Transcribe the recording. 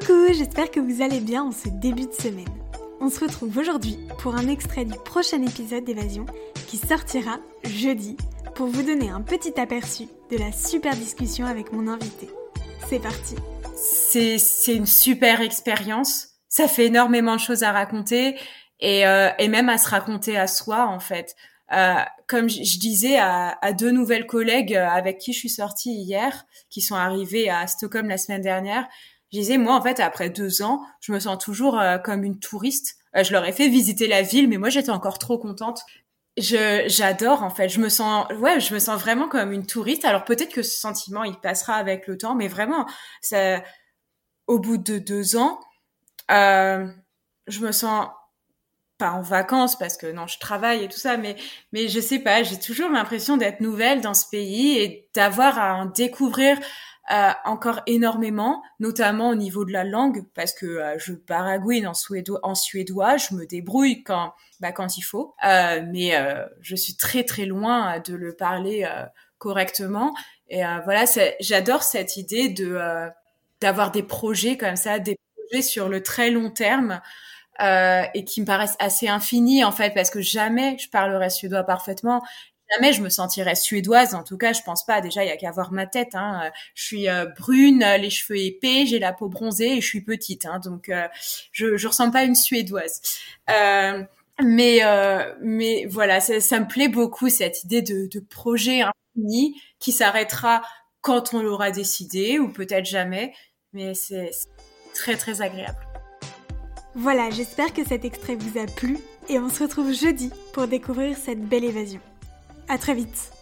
Coucou, j'espère que vous allez bien en ce début de semaine. On se retrouve aujourd'hui pour un extrait du prochain épisode d'Évasion qui sortira jeudi pour vous donner un petit aperçu de la super discussion avec mon invité. C'est parti C'est une super expérience, ça fait énormément de choses à raconter et, euh, et même à se raconter à soi en fait. Euh, comme je, disais à, à, deux nouvelles collègues avec qui je suis sortie hier, qui sont arrivées à Stockholm la semaine dernière, je disais moi en fait après deux ans, je me sens toujours euh, comme une touriste. Euh, je leur ai fait visiter la ville, mais moi j'étais encore trop contente. Je j'adore en fait. Je me sens ouais, je me sens vraiment comme une touriste. Alors peut-être que ce sentiment il passera avec le temps, mais vraiment ça, au bout de deux ans, je me sens pas en vacances parce que non, je travaille et tout ça, mais mais je sais pas, j'ai toujours l'impression d'être nouvelle dans ce pays et d'avoir à en découvrir euh, encore énormément, notamment au niveau de la langue, parce que euh, je baragouine en suédois, en suédois, je me débrouille quand bah, quand il faut, euh, mais euh, je suis très très loin de le parler correctement. Et voilà, j'adore cette idée de d'avoir des projets comme ça, des projets sur le très long terme euh, et qui me paraissent assez infinis en fait parce que jamais je parlerai suédois parfaitement jamais je me sentirais suédoise en tout cas je pense pas déjà il y a qu'à voir ma tête hein. je suis euh, brune les cheveux épais j'ai la peau bronzée et je suis petite hein. donc euh, je je ressemble pas une suédoise euh, mais mais voilà ça, ça, me plaît beaucoup cette idée de, de projet infini qui s'arrêtera quand on l'aura décidé ou peut-être jamais mais c'est très très agréable voilà, j'espère que cet extrait vous a plu et on se retrouve jeudi pour découvrir cette belle évasion. À très vite